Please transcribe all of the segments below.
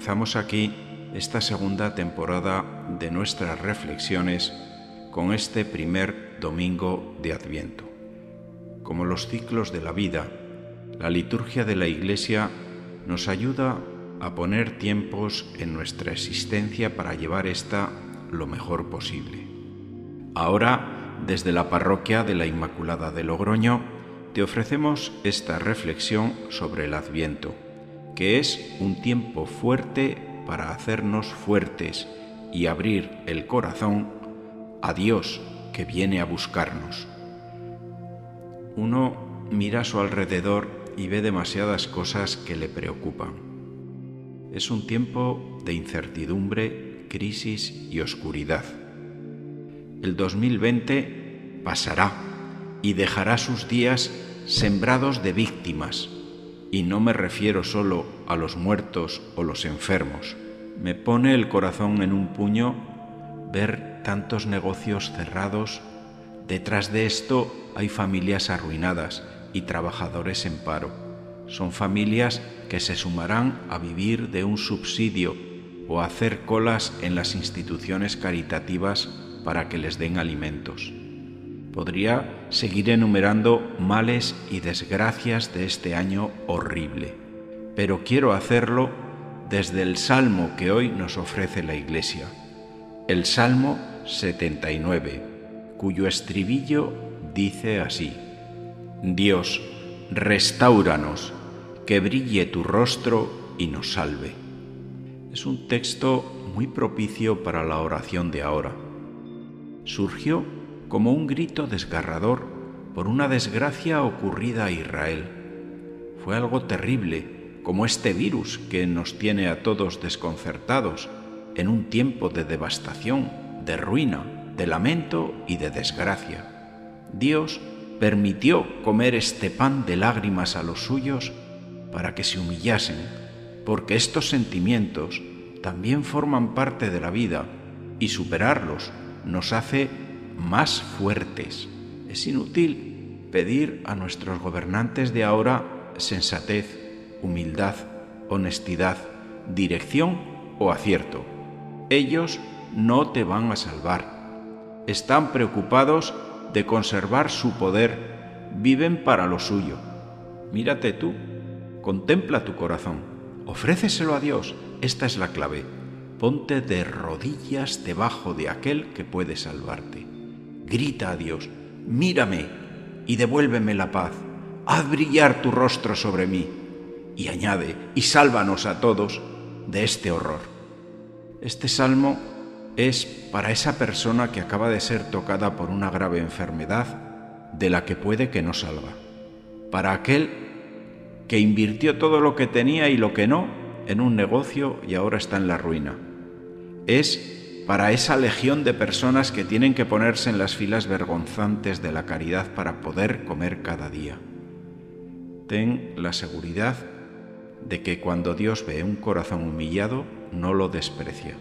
Comenzamos aquí esta segunda temporada de nuestras reflexiones con este primer domingo de Adviento. Como los ciclos de la vida, la liturgia de la Iglesia nos ayuda a poner tiempos en nuestra existencia para llevar esta lo mejor posible. Ahora, desde la parroquia de la Inmaculada de Logroño, te ofrecemos esta reflexión sobre el Adviento, que es un tiempo fuerte para hacernos fuertes y abrir el corazón a Dios que viene a buscarnos. Uno mira a su alrededor y ve demasiadas cosas que le preocupan. Es un tiempo de incertidumbre, crisis y oscuridad. El 2020 pasará y dejará sus días sembrados de víctimas, y no me refiero solo a los muertos o los enfermos. Me pone el corazón en un puño ver tantos negocios cerrados. Detrás de esto hay familias arruinadas y trabajadores en paro. Son familias que se sumarán a vivir de un subsidio o a hacer colas en las instituciones caritativas para que les den alimentos. Podría seguir enumerando males y desgracias de este año horrible, pero quiero hacerlo desde el salmo que hoy nos ofrece la Iglesia, el Salmo 79, cuyo estribillo dice así, Dios, restauranos, que brille tu rostro y nos salve. Es un texto muy propicio para la oración de ahora. Surgió como un grito desgarrador por una desgracia ocurrida a Israel. Fue algo terrible, como este virus que nos tiene a todos desconcertados en un tiempo de devastación, de ruina, de lamento y de desgracia. Dios permitió comer este pan de lágrimas a los suyos para que se humillasen, porque estos sentimientos también forman parte de la vida y superarlos nos hace más fuertes. Es inútil pedir a nuestros gobernantes de ahora sensatez, humildad, honestidad, dirección o acierto. Ellos no te van a salvar. Están preocupados de conservar su poder, viven para lo suyo. Mírate tú, contempla tu corazón, ofréceselo a Dios, esta es la clave. Ponte de rodillas debajo de aquel que puede salvarte grita a Dios, mírame y devuélveme la paz, haz brillar tu rostro sobre mí y añade, y sálvanos a todos de este horror. Este salmo es para esa persona que acaba de ser tocada por una grave enfermedad de la que puede que no salga, para aquel que invirtió todo lo que tenía y lo que no en un negocio y ahora está en la ruina. Es para esa legión de personas que tienen que ponerse en las filas vergonzantes de la caridad para poder comer cada día. Ten la seguridad de que cuando Dios ve un corazón humillado, no lo desprecia.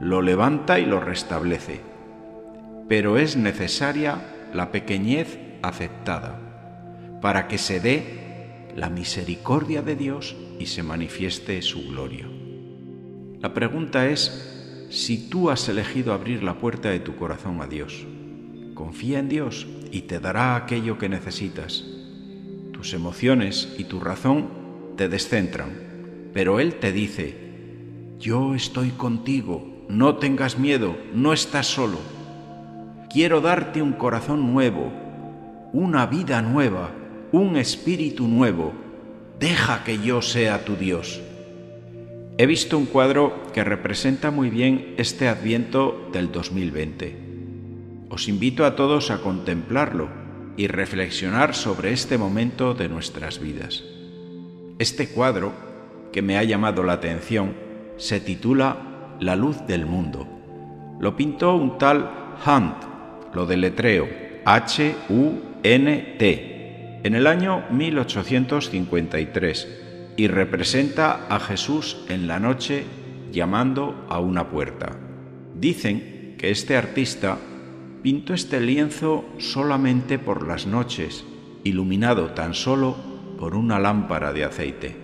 Lo levanta y lo restablece. Pero es necesaria la pequeñez aceptada para que se dé la misericordia de Dios y se manifieste su gloria. La pregunta es, si tú has elegido abrir la puerta de tu corazón a Dios. Confía en Dios y te dará aquello que necesitas. Tus emociones y tu razón te descentran, pero Él te dice, yo estoy contigo, no tengas miedo, no estás solo. Quiero darte un corazón nuevo, una vida nueva, un espíritu nuevo. Deja que yo sea tu Dios. He visto un cuadro que representa muy bien este adviento del 2020. Os invito a todos a contemplarlo y reflexionar sobre este momento de nuestras vidas. Este cuadro, que me ha llamado la atención, se titula La luz del mundo. Lo pintó un tal Hunt, lo deletreo H-U-N-T, en el año 1853 y representa a Jesús en la noche llamando a una puerta. Dicen que este artista pintó este lienzo solamente por las noches, iluminado tan solo por una lámpara de aceite.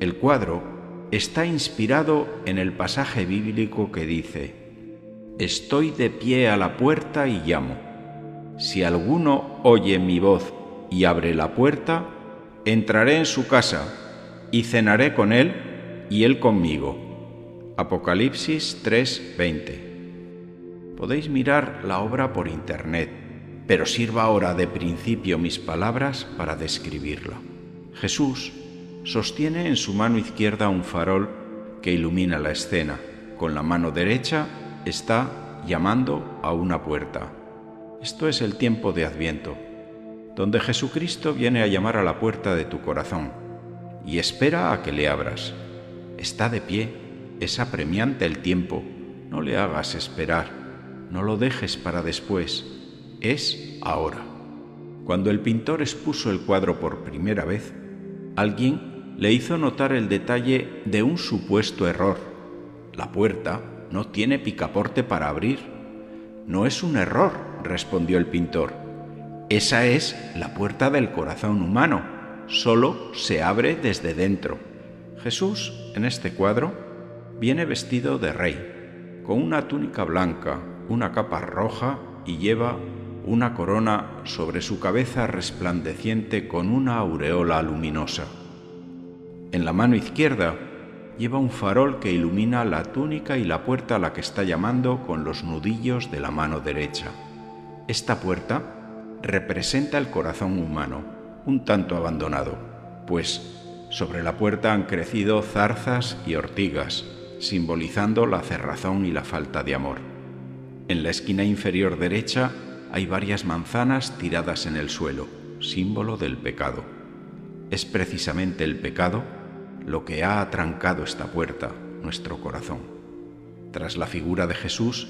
El cuadro está inspirado en el pasaje bíblico que dice, Estoy de pie a la puerta y llamo. Si alguno oye mi voz y abre la puerta, entraré en su casa y cenaré con él y él conmigo. Apocalipsis 3:20. Podéis mirar la obra por internet, pero sirva ahora de principio mis palabras para describirla. Jesús sostiene en su mano izquierda un farol que ilumina la escena. Con la mano derecha está llamando a una puerta. Esto es el tiempo de Adviento, donde Jesucristo viene a llamar a la puerta de tu corazón y espera a que le abras. Está de pie, es apremiante el tiempo, no le hagas esperar, no lo dejes para después, es ahora. Cuando el pintor expuso el cuadro por primera vez, alguien le hizo notar el detalle de un supuesto error. La puerta no tiene picaporte para abrir. No es un error, respondió el pintor. Esa es la puerta del corazón humano. Solo se abre desde dentro. Jesús, en este cuadro, viene vestido de rey, con una túnica blanca, una capa roja y lleva una corona sobre su cabeza resplandeciente con una aureola luminosa. En la mano izquierda lleva un farol que ilumina la túnica y la puerta a la que está llamando con los nudillos de la mano derecha. Esta puerta representa el corazón humano, un tanto abandonado, pues sobre la puerta han crecido zarzas y ortigas, simbolizando la cerrazón y la falta de amor. En la esquina inferior derecha hay varias manzanas tiradas en el suelo, símbolo del pecado. Es precisamente el pecado lo que ha atrancado esta puerta, nuestro corazón. Tras la figura de Jesús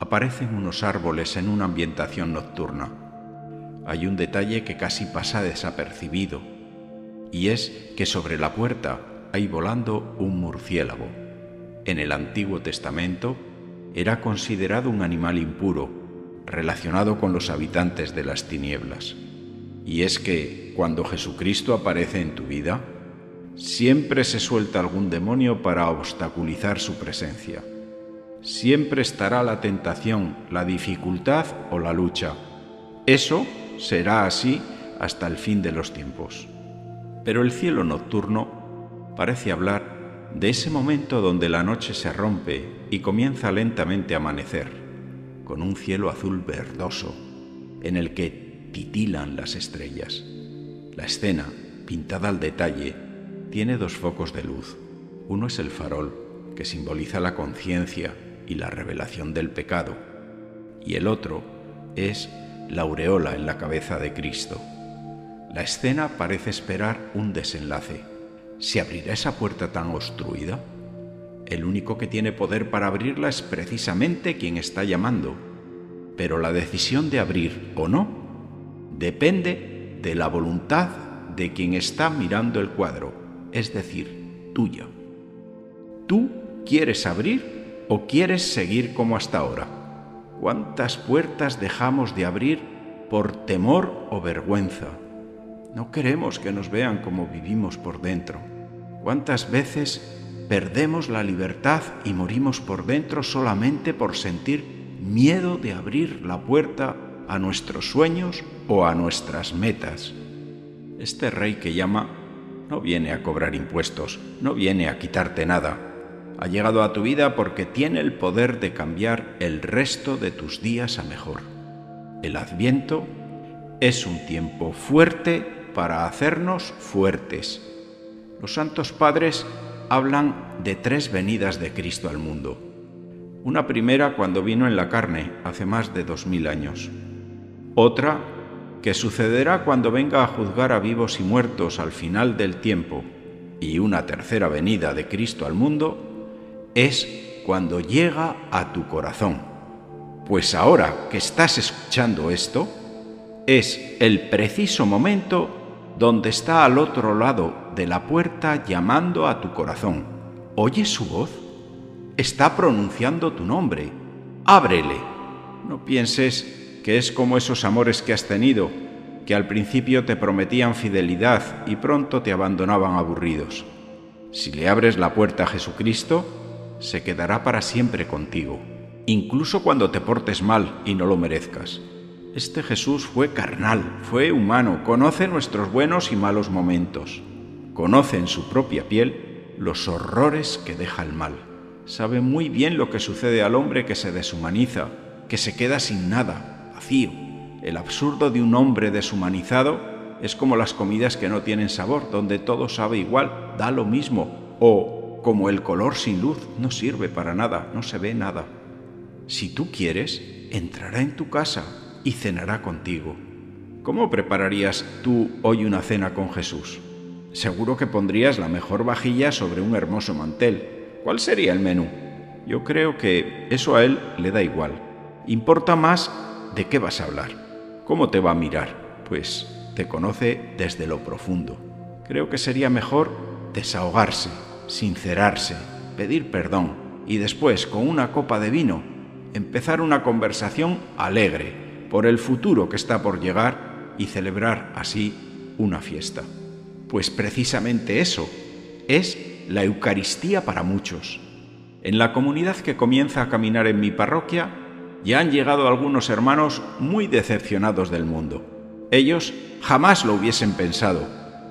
aparecen unos árboles en una ambientación nocturna. Hay un detalle que casi pasa desapercibido, y es que sobre la puerta hay volando un murciélago. En el Antiguo Testamento era considerado un animal impuro, relacionado con los habitantes de las tinieblas. Y es que cuando Jesucristo aparece en tu vida, siempre se suelta algún demonio para obstaculizar su presencia. Siempre estará la tentación, la dificultad o la lucha. Eso será así hasta el fin de los tiempos. Pero el cielo nocturno parece hablar de ese momento donde la noche se rompe y comienza lentamente a amanecer con un cielo azul verdoso en el que titilan las estrellas. La escena, pintada al detalle, tiene dos focos de luz. Uno es el farol, que simboliza la conciencia y la revelación del pecado, y el otro es la aureola en la cabeza de Cristo. La escena parece esperar un desenlace. ¿Se abrirá esa puerta tan obstruida? El único que tiene poder para abrirla es precisamente quien está llamando. Pero la decisión de abrir o no depende de la voluntad de quien está mirando el cuadro, es decir, tuya. ¿Tú quieres abrir o quieres seguir como hasta ahora? ¿Cuántas puertas dejamos de abrir por temor o vergüenza? No queremos que nos vean como vivimos por dentro. ¿Cuántas veces perdemos la libertad y morimos por dentro solamente por sentir miedo de abrir la puerta a nuestros sueños o a nuestras metas. Este rey que llama no viene a cobrar impuestos, no viene a quitarte nada. Ha llegado a tu vida porque tiene el poder de cambiar el resto de tus días a mejor. El adviento es un tiempo fuerte para hacernos fuertes. Los santos padres hablan de tres venidas de Cristo al mundo. Una primera cuando vino en la carne, hace más de dos mil años. Otra que sucederá cuando venga a juzgar a vivos y muertos al final del tiempo. Y una tercera venida de Cristo al mundo es cuando llega a tu corazón. Pues ahora que estás escuchando esto, es el preciso momento donde está al otro lado de la puerta llamando a tu corazón. ¿Oyes su voz? Está pronunciando tu nombre. Ábrele. No pienses que es como esos amores que has tenido, que al principio te prometían fidelidad y pronto te abandonaban aburridos. Si le abres la puerta a Jesucristo, se quedará para siempre contigo, incluso cuando te portes mal y no lo merezcas. Este Jesús fue carnal, fue humano, conoce nuestros buenos y malos momentos, conoce en su propia piel los horrores que deja el mal, sabe muy bien lo que sucede al hombre que se deshumaniza, que se queda sin nada, vacío. El absurdo de un hombre deshumanizado es como las comidas que no tienen sabor, donde todo sabe igual, da lo mismo, o como el color sin luz, no sirve para nada, no se ve nada. Si tú quieres, entrará en tu casa y cenará contigo. ¿Cómo prepararías tú hoy una cena con Jesús? Seguro que pondrías la mejor vajilla sobre un hermoso mantel. ¿Cuál sería el menú? Yo creo que eso a él le da igual. Importa más de qué vas a hablar. ¿Cómo te va a mirar? Pues te conoce desde lo profundo. Creo que sería mejor desahogarse, sincerarse, pedir perdón y después, con una copa de vino, empezar una conversación alegre, por el futuro que está por llegar y celebrar así una fiesta. Pues precisamente eso es la Eucaristía para muchos. En la comunidad que comienza a caminar en mi parroquia ya han llegado algunos hermanos muy decepcionados del mundo. Ellos jamás lo hubiesen pensado,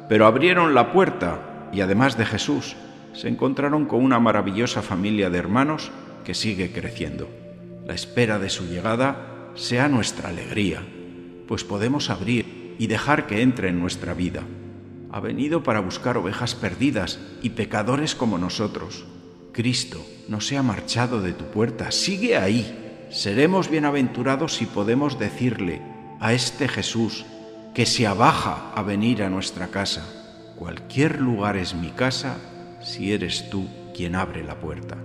pero abrieron la puerta y además de Jesús, se encontraron con una maravillosa familia de hermanos que sigue creciendo. La espera de su llegada sea nuestra alegría, pues podemos abrir y dejar que entre en nuestra vida. Ha venido para buscar ovejas perdidas y pecadores como nosotros. Cristo no se ha marchado de tu puerta, sigue ahí. Seremos bienaventurados si podemos decirle a este Jesús que se abaja a venir a nuestra casa. Cualquier lugar es mi casa si eres tú quien abre la puerta.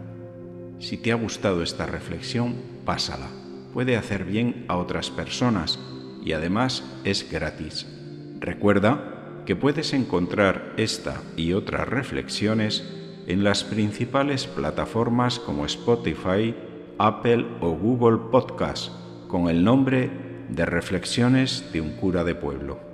Si te ha gustado esta reflexión, pásala puede hacer bien a otras personas y además es gratis. Recuerda que puedes encontrar esta y otras reflexiones en las principales plataformas como Spotify, Apple o Google Podcast con el nombre de Reflexiones de un cura de pueblo.